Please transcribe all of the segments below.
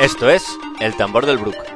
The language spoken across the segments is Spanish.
Esto es El Tambor del Brook.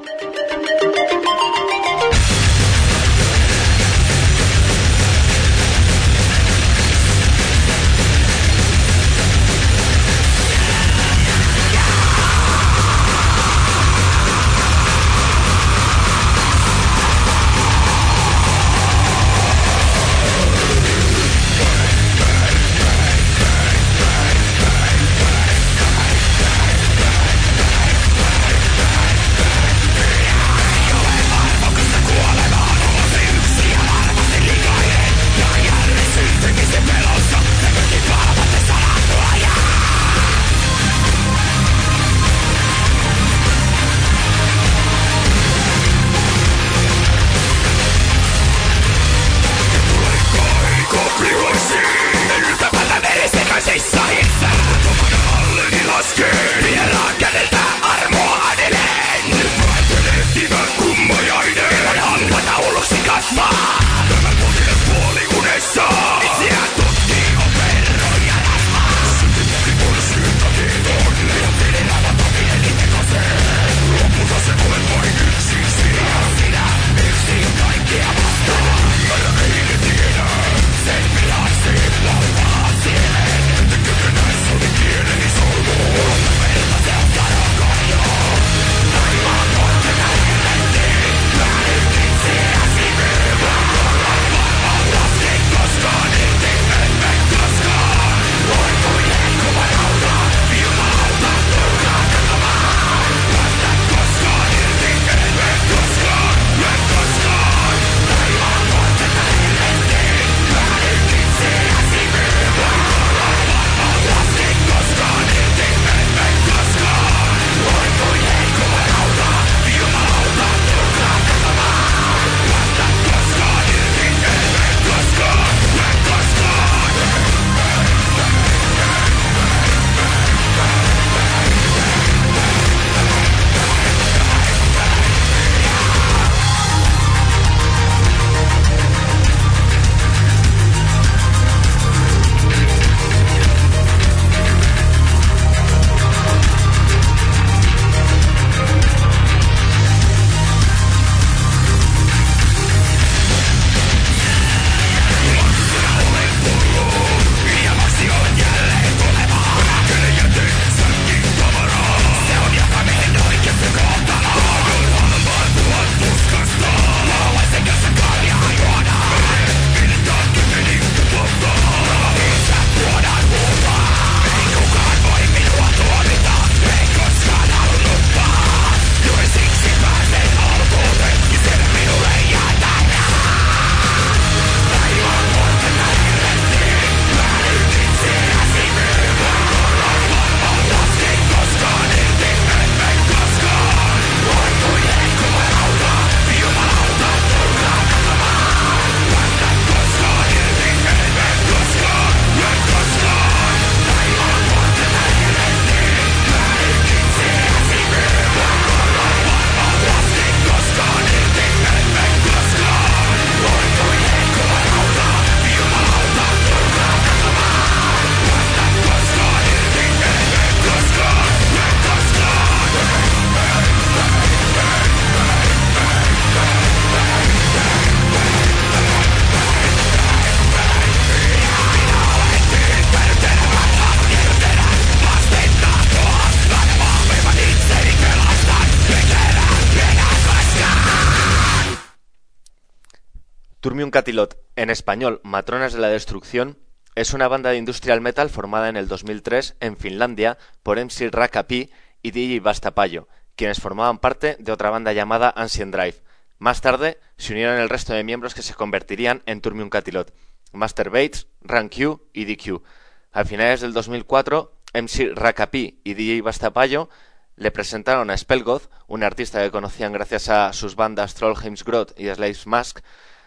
Turmium Catilot, en español Matronas de la Destrucción, es una banda de industrial metal formada en el 2003 en Finlandia por MC Rakapi y DJ Bastapayo, quienes formaban parte de otra banda llamada Ancient Drive. Más tarde se unieron el resto de miembros que se convertirían en Turmium Catilot, Master Bates, Rank Q y DQ. A finales del 2004, MC Rakapi y DJ Bastapayo le presentaron a Spellgoth, un artista que conocían gracias a sus bandas Trollheim's Grot y Slave's Mask,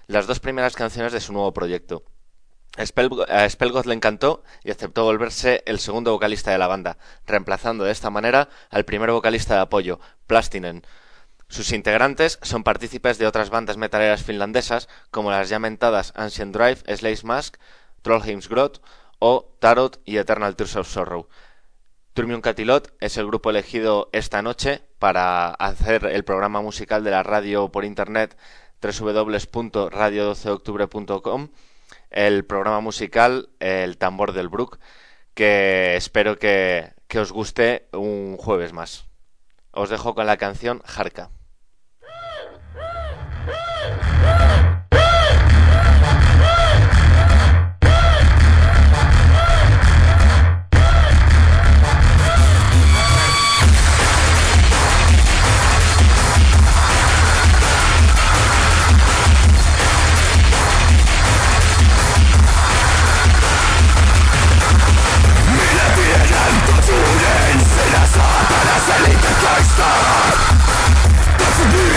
las dos primeras canciones de su nuevo proyecto. a Spellgoth le encantó y aceptó volverse el segundo vocalista de la banda, reemplazando de esta manera al primer vocalista de apoyo, Plastinen. Sus integrantes son partícipes de otras bandas metaleras finlandesas como las ya mentadas Ancient Drive, Slaves Mask, Trollheim's Grot o Tarot y Eternal Tears of Sorrow. Turmium Catilot es el grupo elegido esta noche para hacer el programa musical de la radio por internet www.radio12octubre.com el programa musical El tambor del Brook que espero que, que os guste un jueves más. Os dejo con la canción Jarca. Poco tiempo,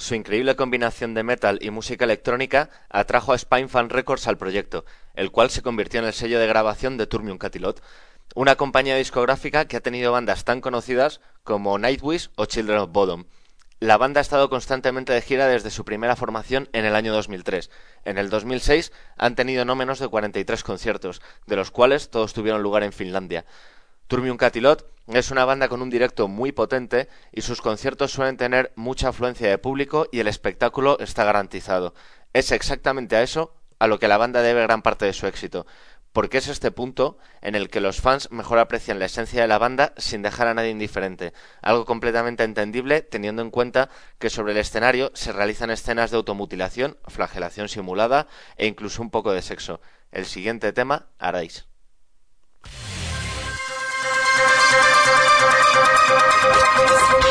su increíble combinación de metal y música electrónica atrajo a Spinefan Records al proyecto, el cual se convirtió en el sello de grabación de Turmium Catilot, una compañía discográfica que ha tenido bandas tan conocidas como Nightwish o Children of Bodom. La banda ha estado constantemente de gira desde su primera formación en el año 2003. En el 2006 han tenido no menos de 43 conciertos, de los cuales todos tuvieron lugar en Finlandia. Turmium Catilot es una banda con un directo muy potente y sus conciertos suelen tener mucha afluencia de público y el espectáculo está garantizado. Es exactamente a eso a lo que la banda debe gran parte de su éxito, porque es este punto en el que los fans mejor aprecian la esencia de la banda sin dejar a nadie indiferente, algo completamente entendible teniendo en cuenta que sobre el escenario se realizan escenas de automutilación, flagelación simulada e incluso un poco de sexo. El siguiente tema, Arais. Thank you.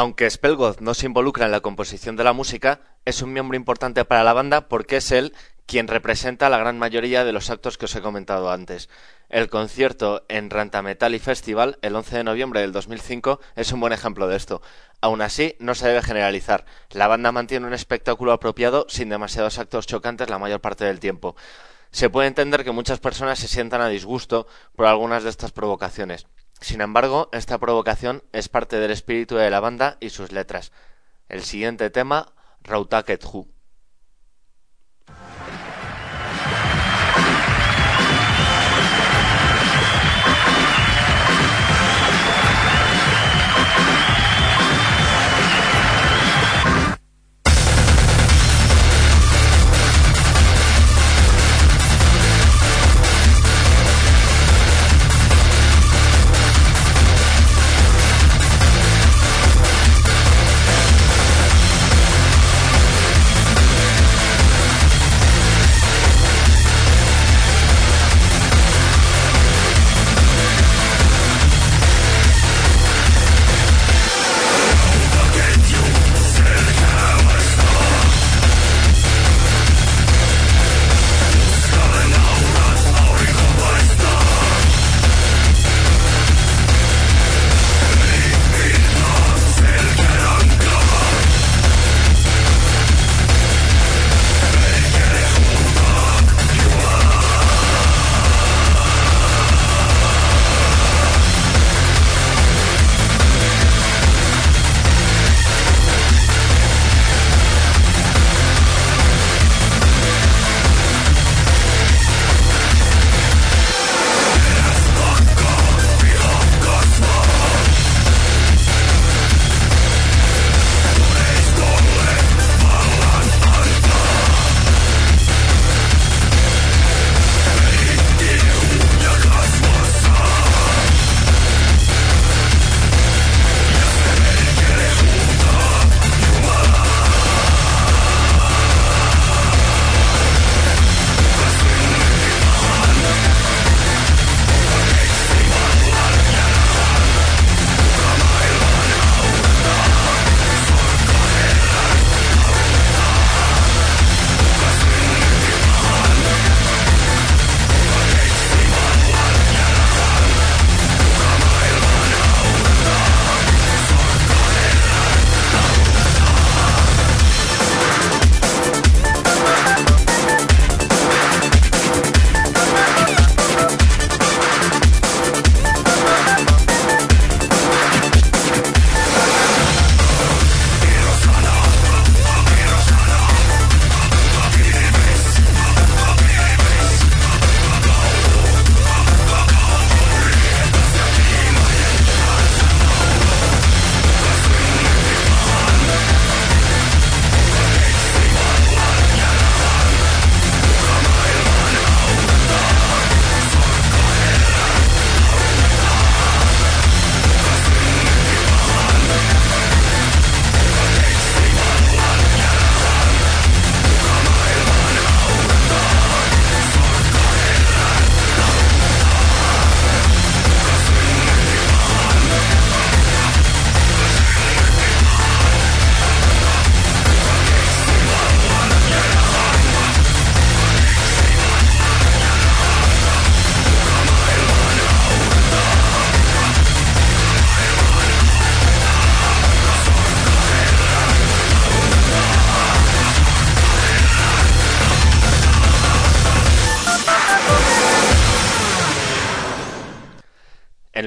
Aunque Spellgoth no se involucra en la composición de la música, es un miembro importante para la banda porque es él quien representa la gran mayoría de los actos que os he comentado antes. El concierto en Rantametal y Festival el 11 de noviembre del 2005 es un buen ejemplo de esto. Aún así, no se debe generalizar. La banda mantiene un espectáculo apropiado sin demasiados actos chocantes la mayor parte del tiempo. Se puede entender que muchas personas se sientan a disgusto por algunas de estas provocaciones. Sin embargo, esta provocación es parte del espíritu de la banda y sus letras. El siguiente tema, Rautaket Hu.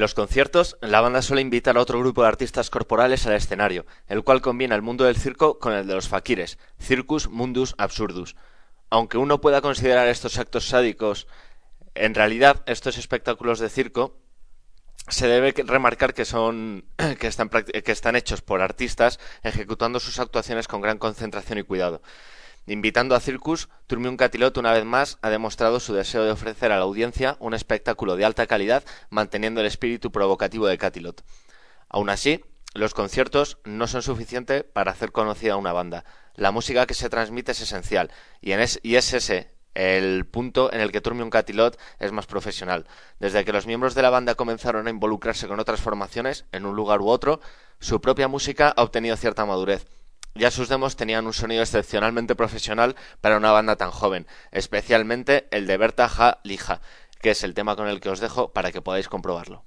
Los conciertos, la banda suele invitar a otro grupo de artistas corporales al escenario, el cual combina el mundo del circo con el de los faquires, Circus Mundus Absurdus. Aunque uno pueda considerar estos actos sádicos, en realidad estos espectáculos de circo se debe remarcar que son que están, que están hechos por artistas ejecutando sus actuaciones con gran concentración y cuidado. Invitando a Circus, Turmium Catilot una vez más ha demostrado su deseo de ofrecer a la audiencia un espectáculo de alta calidad manteniendo el espíritu provocativo de Catilot. Aún así, los conciertos no son suficientes para hacer conocida una banda. La música que se transmite es esencial y, es, y es ese el punto en el que Turmium Catilot es más profesional. Desde que los miembros de la banda comenzaron a involucrarse con otras formaciones, en un lugar u otro, su propia música ha obtenido cierta madurez. Ya sus demos tenían un sonido excepcionalmente profesional para una banda tan joven, especialmente el de Berta Ja Lija, que es el tema con el que os dejo para que podáis comprobarlo.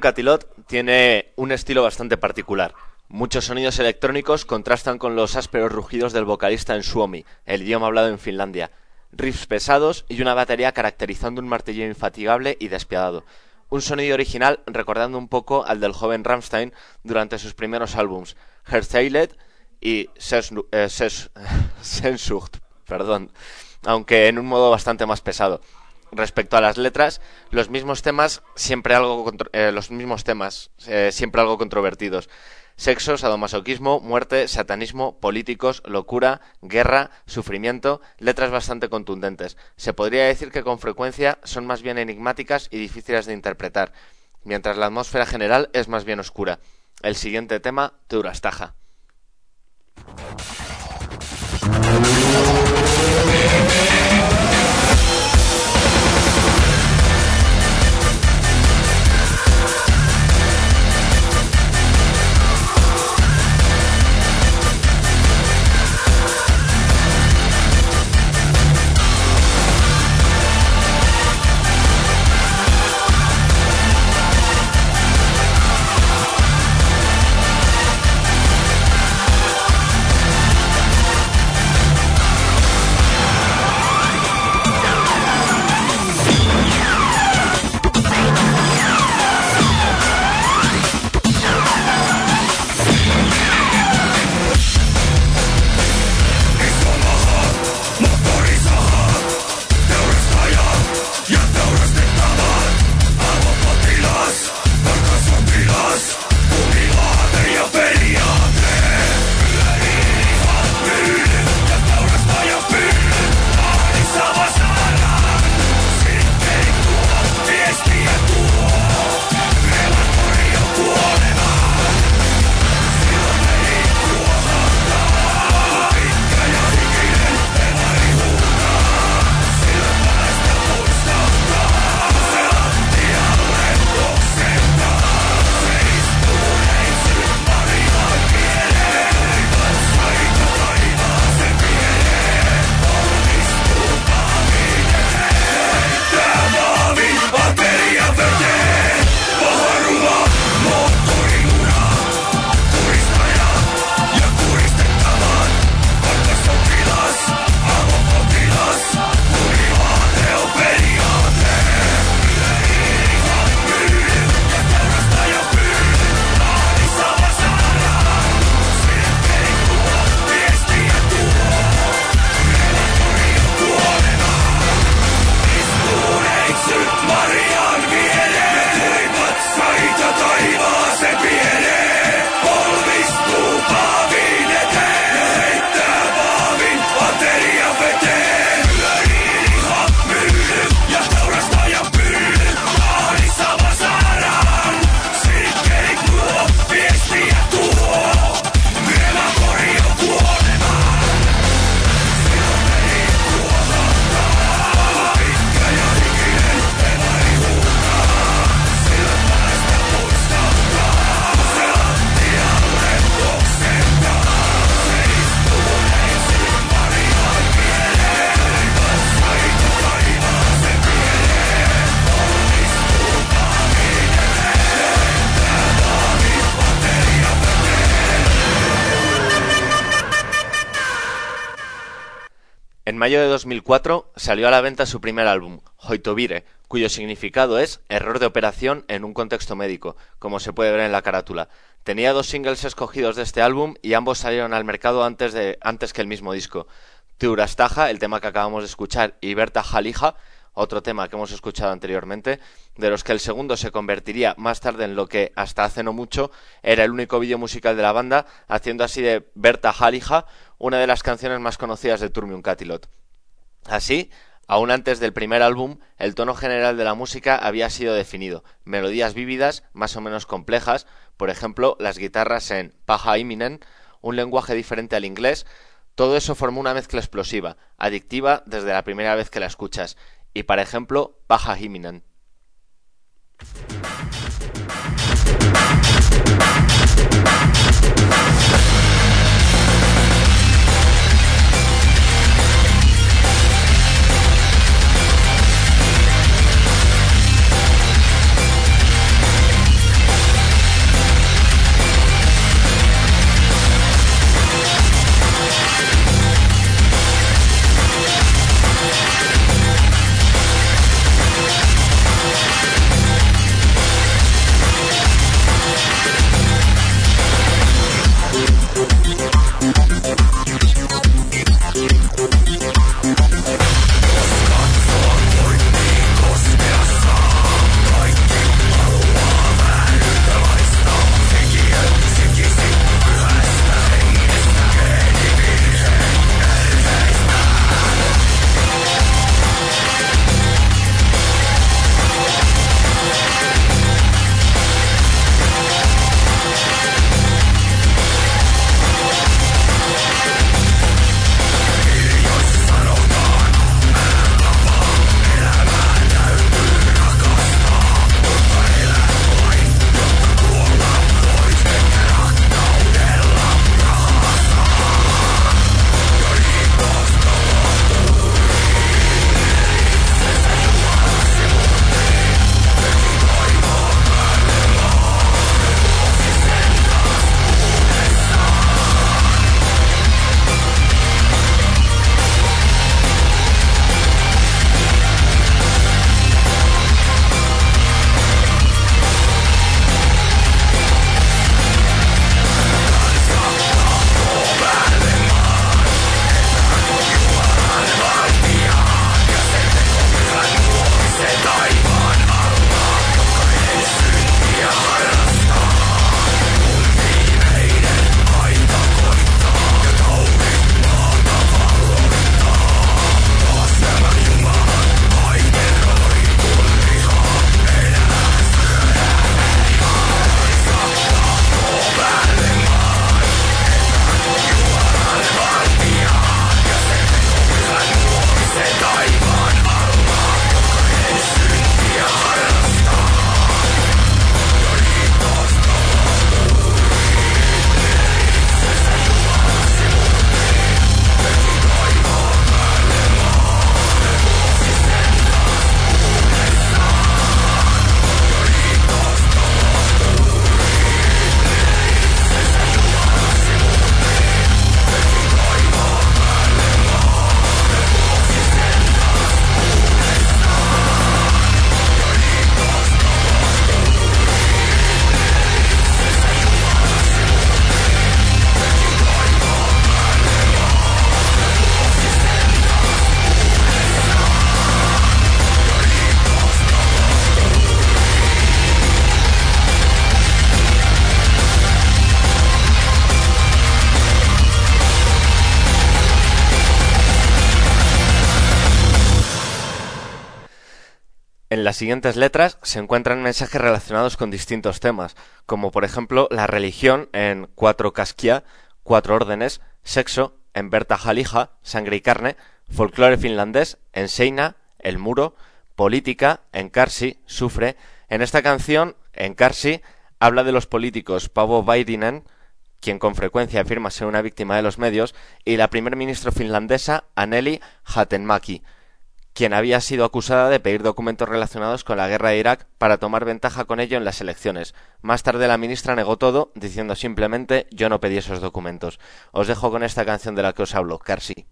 Catilot tiene un estilo bastante particular. Muchos sonidos electrónicos contrastan con los ásperos rugidos del vocalista en Suomi, el idioma hablado en Finlandia. Riffs pesados y una batería caracterizando un martillo infatigable y despiadado. Un sonido original recordando un poco al del joven Rammstein durante sus primeros álbums, Herzeilet y eh, Sensucht, perdón, aunque en un modo bastante más pesado respecto a las letras, los mismos temas siempre algo eh, los mismos temas eh, siempre algo controvertidos. Sexo, sadomasoquismo, muerte, satanismo, políticos, locura, guerra, sufrimiento, letras bastante contundentes. Se podría decir que con frecuencia son más bien enigmáticas y difíciles de interpretar, mientras la atmósfera general es más bien oscura. El siguiente tema, Teurastaja. Mayo de 2004 salió a la venta su primer álbum, Hoitovire, cuyo significado es error de operación en un contexto médico, como se puede ver en la carátula. Tenía dos singles escogidos de este álbum y ambos salieron al mercado antes, de, antes que el mismo disco. Teurastaja, el tema que acabamos de escuchar, y Berta Jalija, otro tema que hemos escuchado anteriormente, de los que el segundo se convertiría más tarde en lo que hasta hace no mucho era el único vídeo musical de la banda, haciendo así de Berta Jalija una de las canciones más conocidas de Turmium Catilot. Así, aún antes del primer álbum, el tono general de la música había sido definido, melodías vívidas, más o menos complejas, por ejemplo, las guitarras en Paja Iminen, un lenguaje diferente al inglés, todo eso formó una mezcla explosiva, adictiva desde la primera vez que la escuchas, y para ejemplo Baja Himinen. Las siguientes letras se encuentran mensajes relacionados con distintos temas, como por ejemplo la religión en Cuatro Casquia, Cuatro Órdenes, Sexo en Berta Jalija, Sangre y Carne, Folclore finlandés en Seina, El Muro, Política en Karsi, Sufre. En esta canción, en Karsi, habla de los políticos Pavo Vairinen, quien con frecuencia afirma ser una víctima de los medios, y la primer ministro finlandesa Anneli Hatenmaki quien había sido acusada de pedir documentos relacionados con la guerra de Irak para tomar ventaja con ello en las elecciones. Más tarde la ministra negó todo, diciendo simplemente yo no pedí esos documentos. Os dejo con esta canción de la que os hablo, Carsi.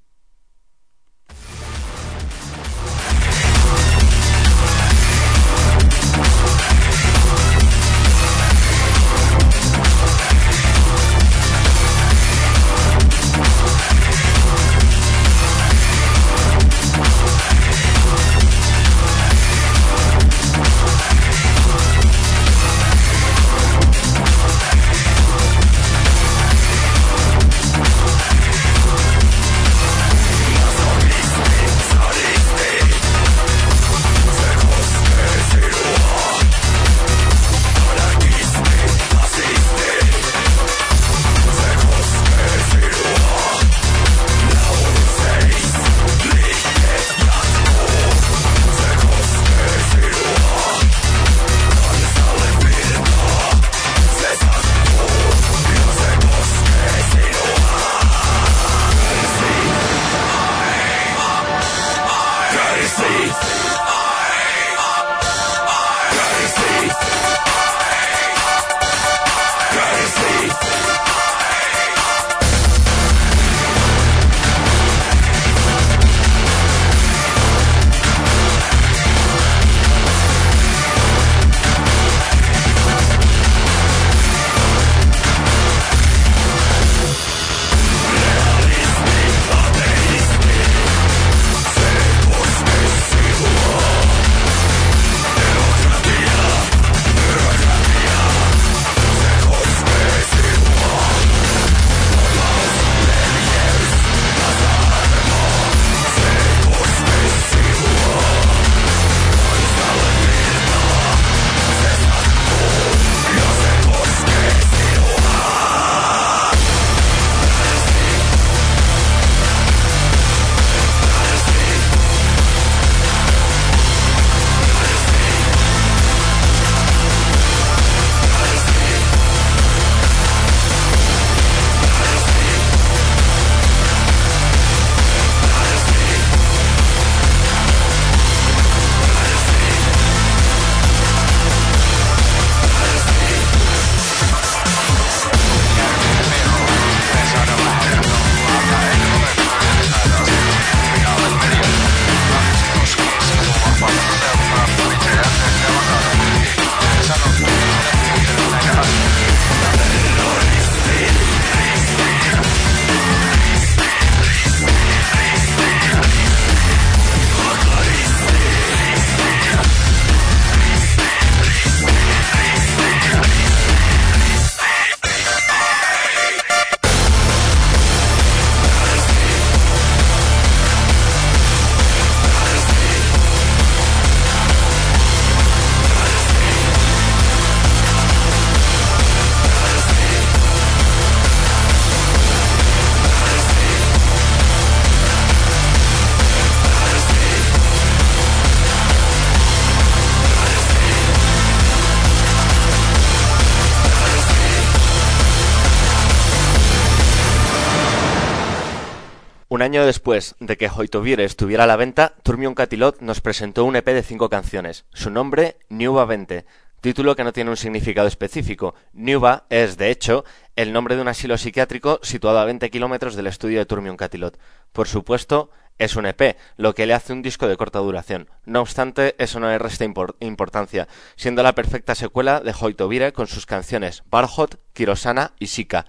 Año después de que Hoitovire estuviera a la venta, Turmion Catilot nos presentó un EP de cinco canciones. Su nombre, Nuba 20, título que no tiene un significado específico. Nuba es, de hecho, el nombre de un asilo psiquiátrico situado a 20 kilómetros del estudio de Turmion Catilot. Por supuesto, es un EP, lo que le hace un disco de corta duración. No obstante, eso no le resta importancia, siendo la perfecta secuela de Hoitovire con sus canciones Barhot, Kirosana y Sika.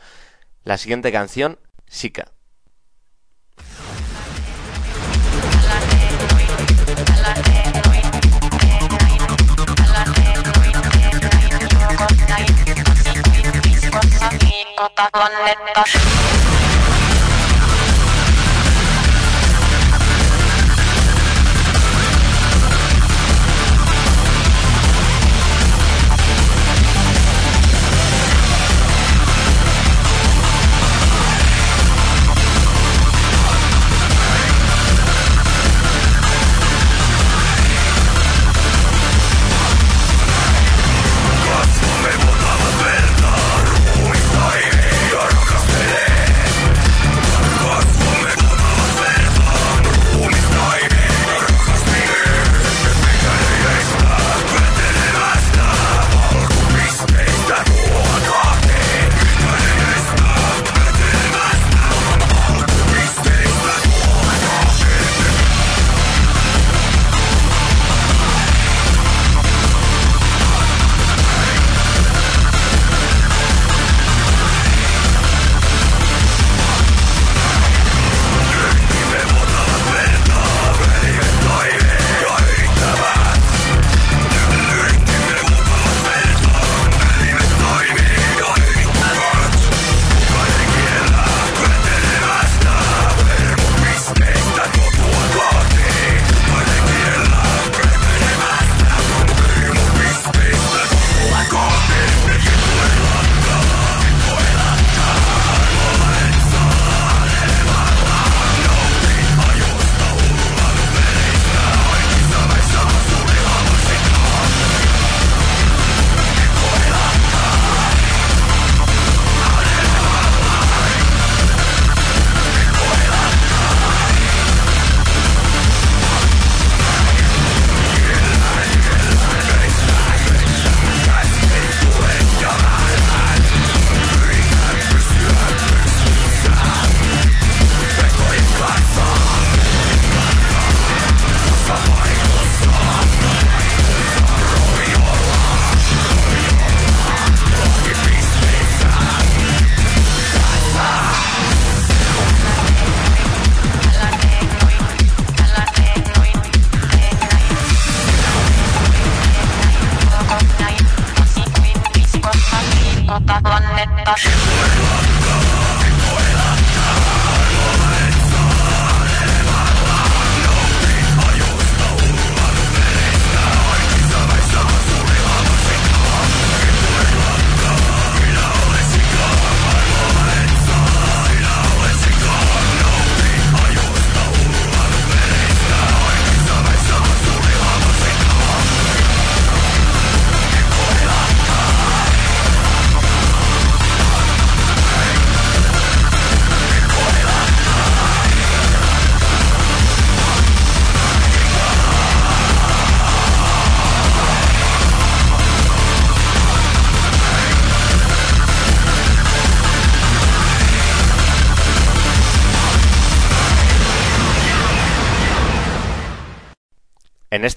La siguiente canción, Sika. En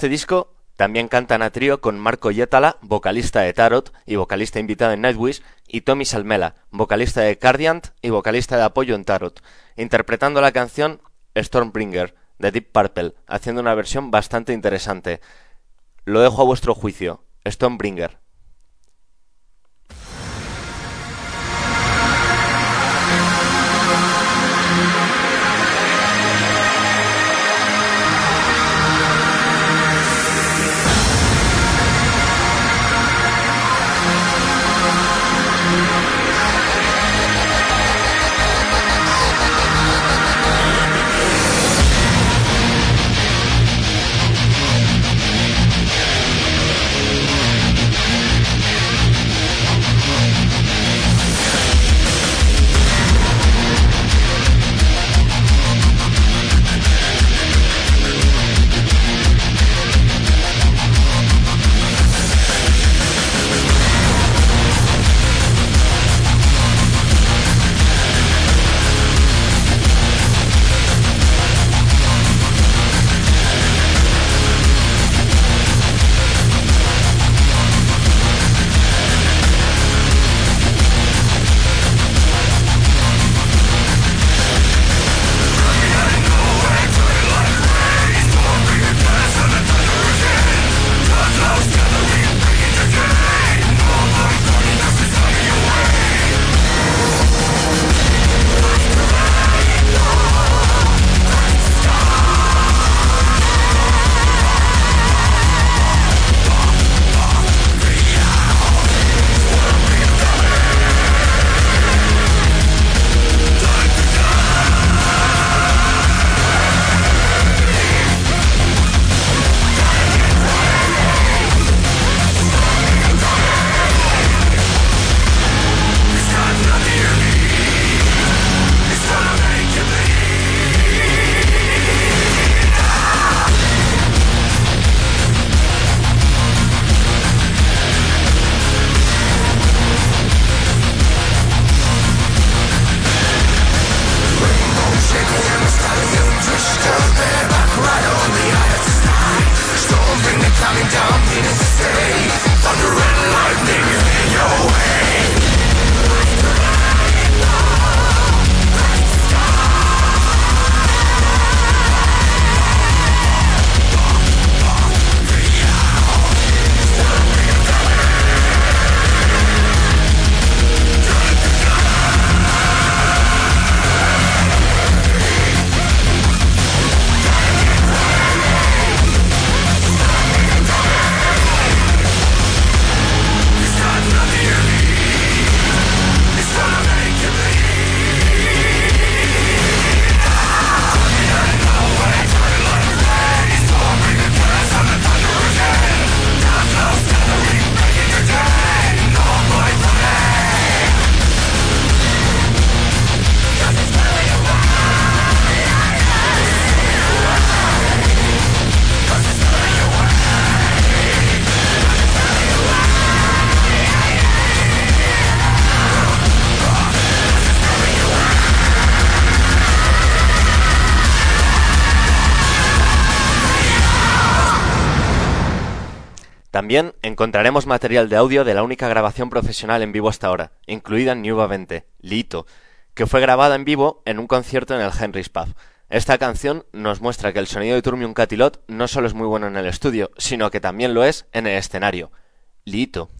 este disco también cantan a trío con Marco Yetala, vocalista de Tarot y vocalista invitado en Nightwish, y Tommy Salmela, vocalista de Cardiant y vocalista de apoyo en Tarot, interpretando la canción Stormbringer de Deep Purple, haciendo una versión bastante interesante. Lo dejo a vuestro juicio. Stormbringer. También encontraremos material de audio de la única grabación profesional en vivo hasta ahora, incluida en Nueva 20, Lito, que fue grabada en vivo en un concierto en el Henry's Pub. Esta canción nos muestra que el sonido de Turmium Catilot no solo es muy bueno en el estudio, sino que también lo es en el escenario. Lito.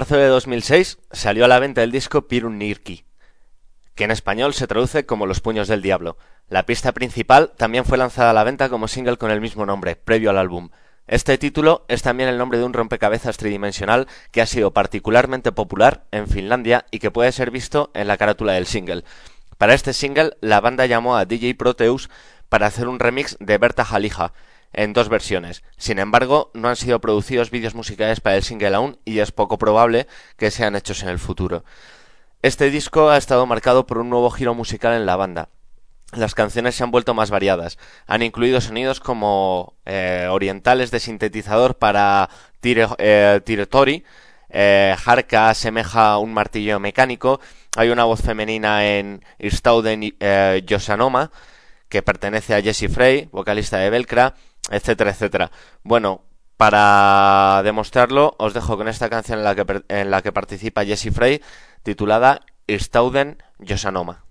Marzo de 2006 salió a la venta el disco Pirun Nirki, que en español se traduce como Los puños del diablo. La pista principal también fue lanzada a la venta como single con el mismo nombre, previo al álbum. Este título es también el nombre de un rompecabezas tridimensional que ha sido particularmente popular en Finlandia y que puede ser visto en la carátula del single. Para este single, la banda llamó a DJ Proteus para hacer un remix de Berta Jalija, en dos versiones. Sin embargo, no han sido producidos vídeos musicales para el single aún y es poco probable que sean hechos en el futuro. Este disco ha estado marcado por un nuevo giro musical en la banda. Las canciones se han vuelto más variadas. Han incluido sonidos como eh, orientales de sintetizador para tire, eh, Tiretori, eh, Harka asemeja un martillo mecánico, hay una voz femenina en Irstauden eh, Yosanoma, que pertenece a Jesse Frey, vocalista de Velcra, etcétera, etcétera. Bueno, para demostrarlo, os dejo con esta canción en la que, en la que participa Jesse Frey, titulada Irstauden Yosanoma.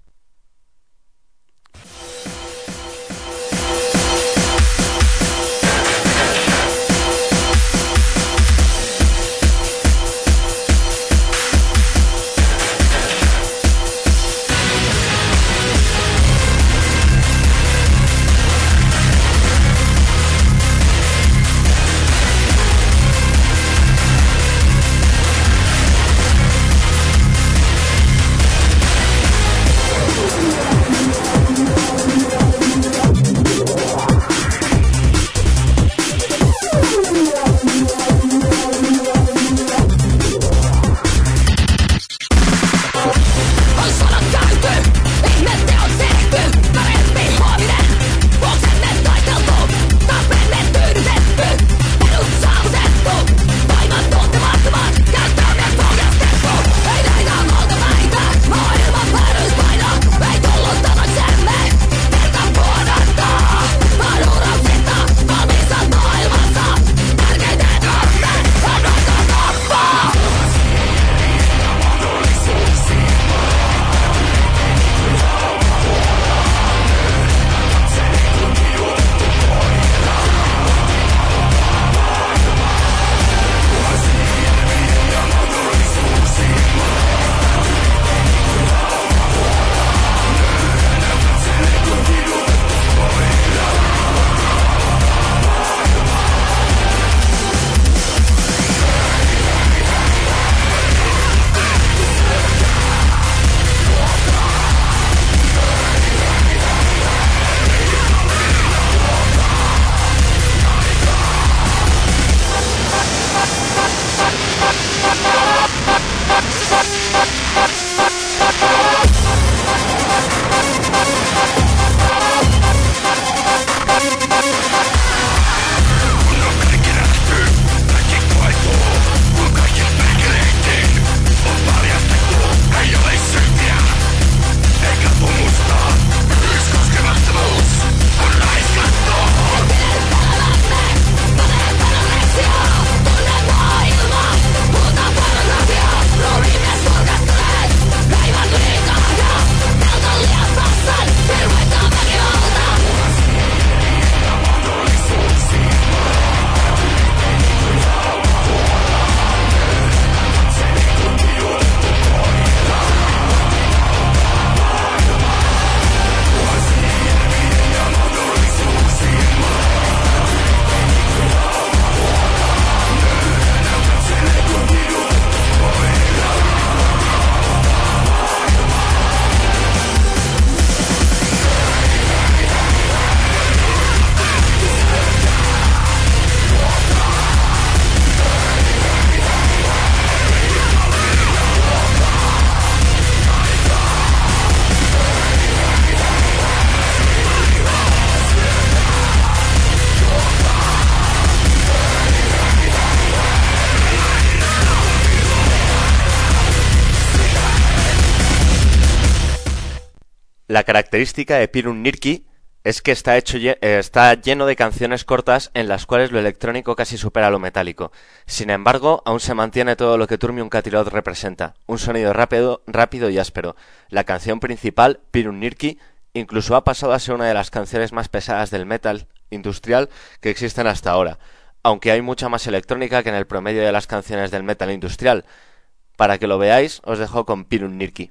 La característica de Pirun Nirki es que está, hecho, eh, está lleno de canciones cortas en las cuales lo electrónico casi supera lo metálico. Sin embargo, aún se mantiene todo lo que Turmium Catilot representa, un sonido rápido, rápido y áspero. La canción principal, Pirun Nirki, incluso ha pasado a ser una de las canciones más pesadas del metal industrial que existen hasta ahora, aunque hay mucha más electrónica que en el promedio de las canciones del metal industrial. Para que lo veáis, os dejo con Pirun Nirki.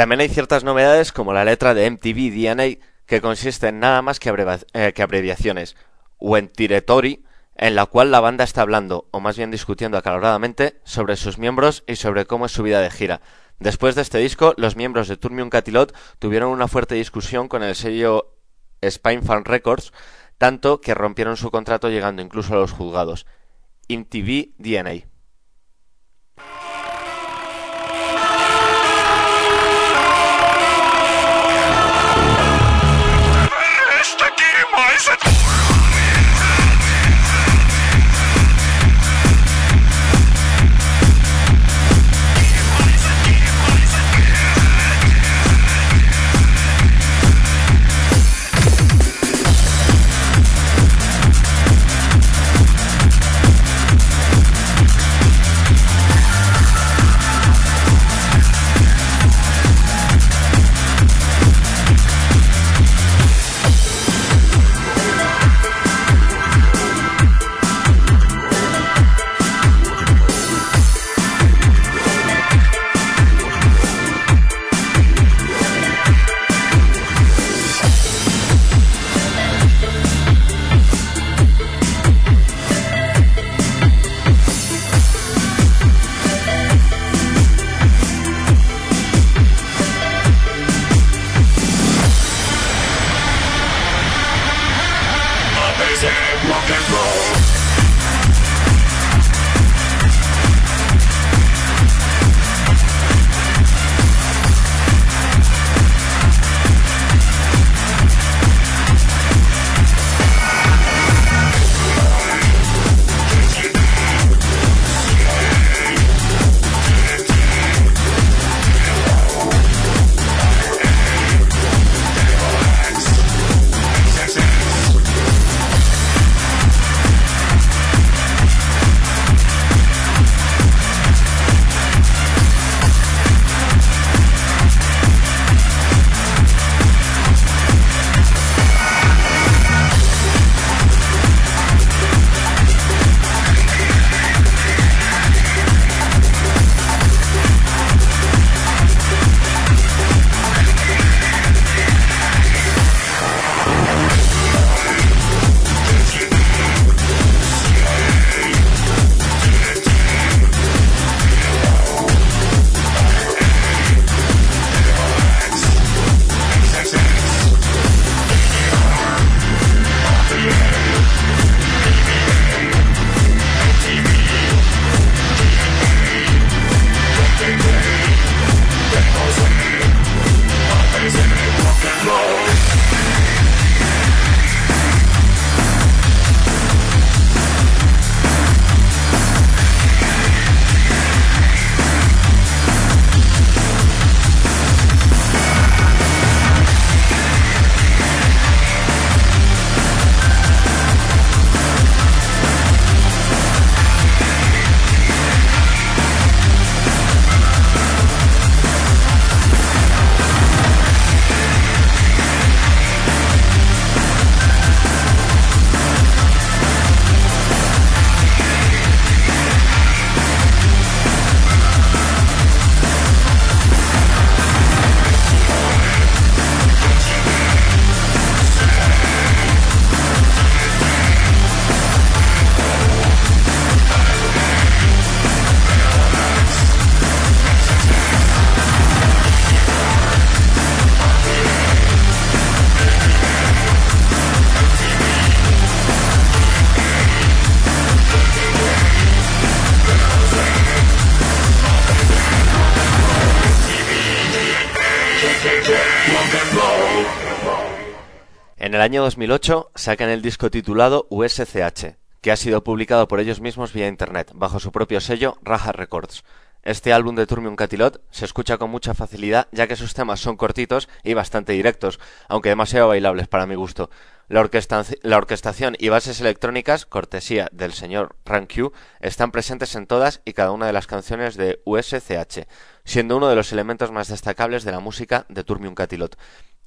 También hay ciertas novedades como la letra de MTV DNA que consiste en nada más que, eh, abreviaciones, o en Tiretori, en la cual la banda está hablando, o más bien discutiendo acaloradamente, sobre sus miembros y sobre cómo es su vida de gira. Después de este disco, los miembros de Turmium Catilot tuvieron una fuerte discusión con el sello Spinefarm Records, tanto que rompieron su contrato llegando incluso a los juzgados. MTV DNA. music, rock and roll. Año 2008 sacan el disco titulado USCH, que ha sido publicado por ellos mismos vía internet, bajo su propio sello Raja Records. Este álbum de Turmium Catilot se escucha con mucha facilidad ya que sus temas son cortitos y bastante directos, aunque demasiado bailables para mi gusto. La, orquestación y bases electrónicas, cortesía del señor Ranq, están presentes en todas y cada una de las canciones de USCH, siendo uno de los elementos más destacables de la música de Turmium Catilot.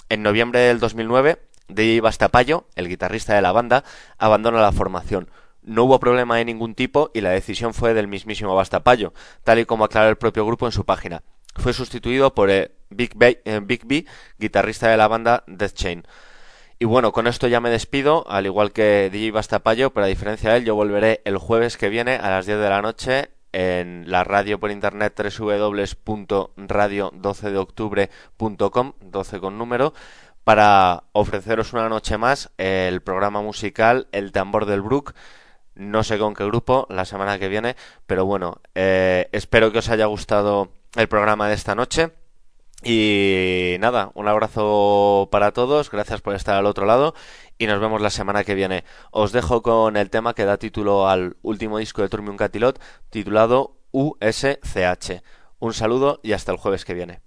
En noviembre del 2009, DJ Bastapayo, el guitarrista de la banda, abandona la formación. No hubo problema de ningún tipo y la decisión fue del mismísimo Bastapayo, tal y como aclaró el propio grupo en su página. Fue sustituido por eh, Big, eh, Big B, guitarrista de la banda Death Chain. Y bueno, con esto ya me despido, al igual que DJ Bastapayo, pero a diferencia de él, yo volveré el jueves que viene a las 10 de la noche en la radio por internet www.radio12deoctubre.com, 12 con número, para ofreceros una noche más el programa musical El Tambor del Brook. No sé con qué grupo la semana que viene, pero bueno, eh, espero que os haya gustado el programa de esta noche. Y nada, un abrazo para todos, gracias por estar al otro lado y nos vemos la semana que viene. Os dejo con el tema que da título al último disco de Turmium Catilot, titulado USCH. Un saludo y hasta el jueves que viene.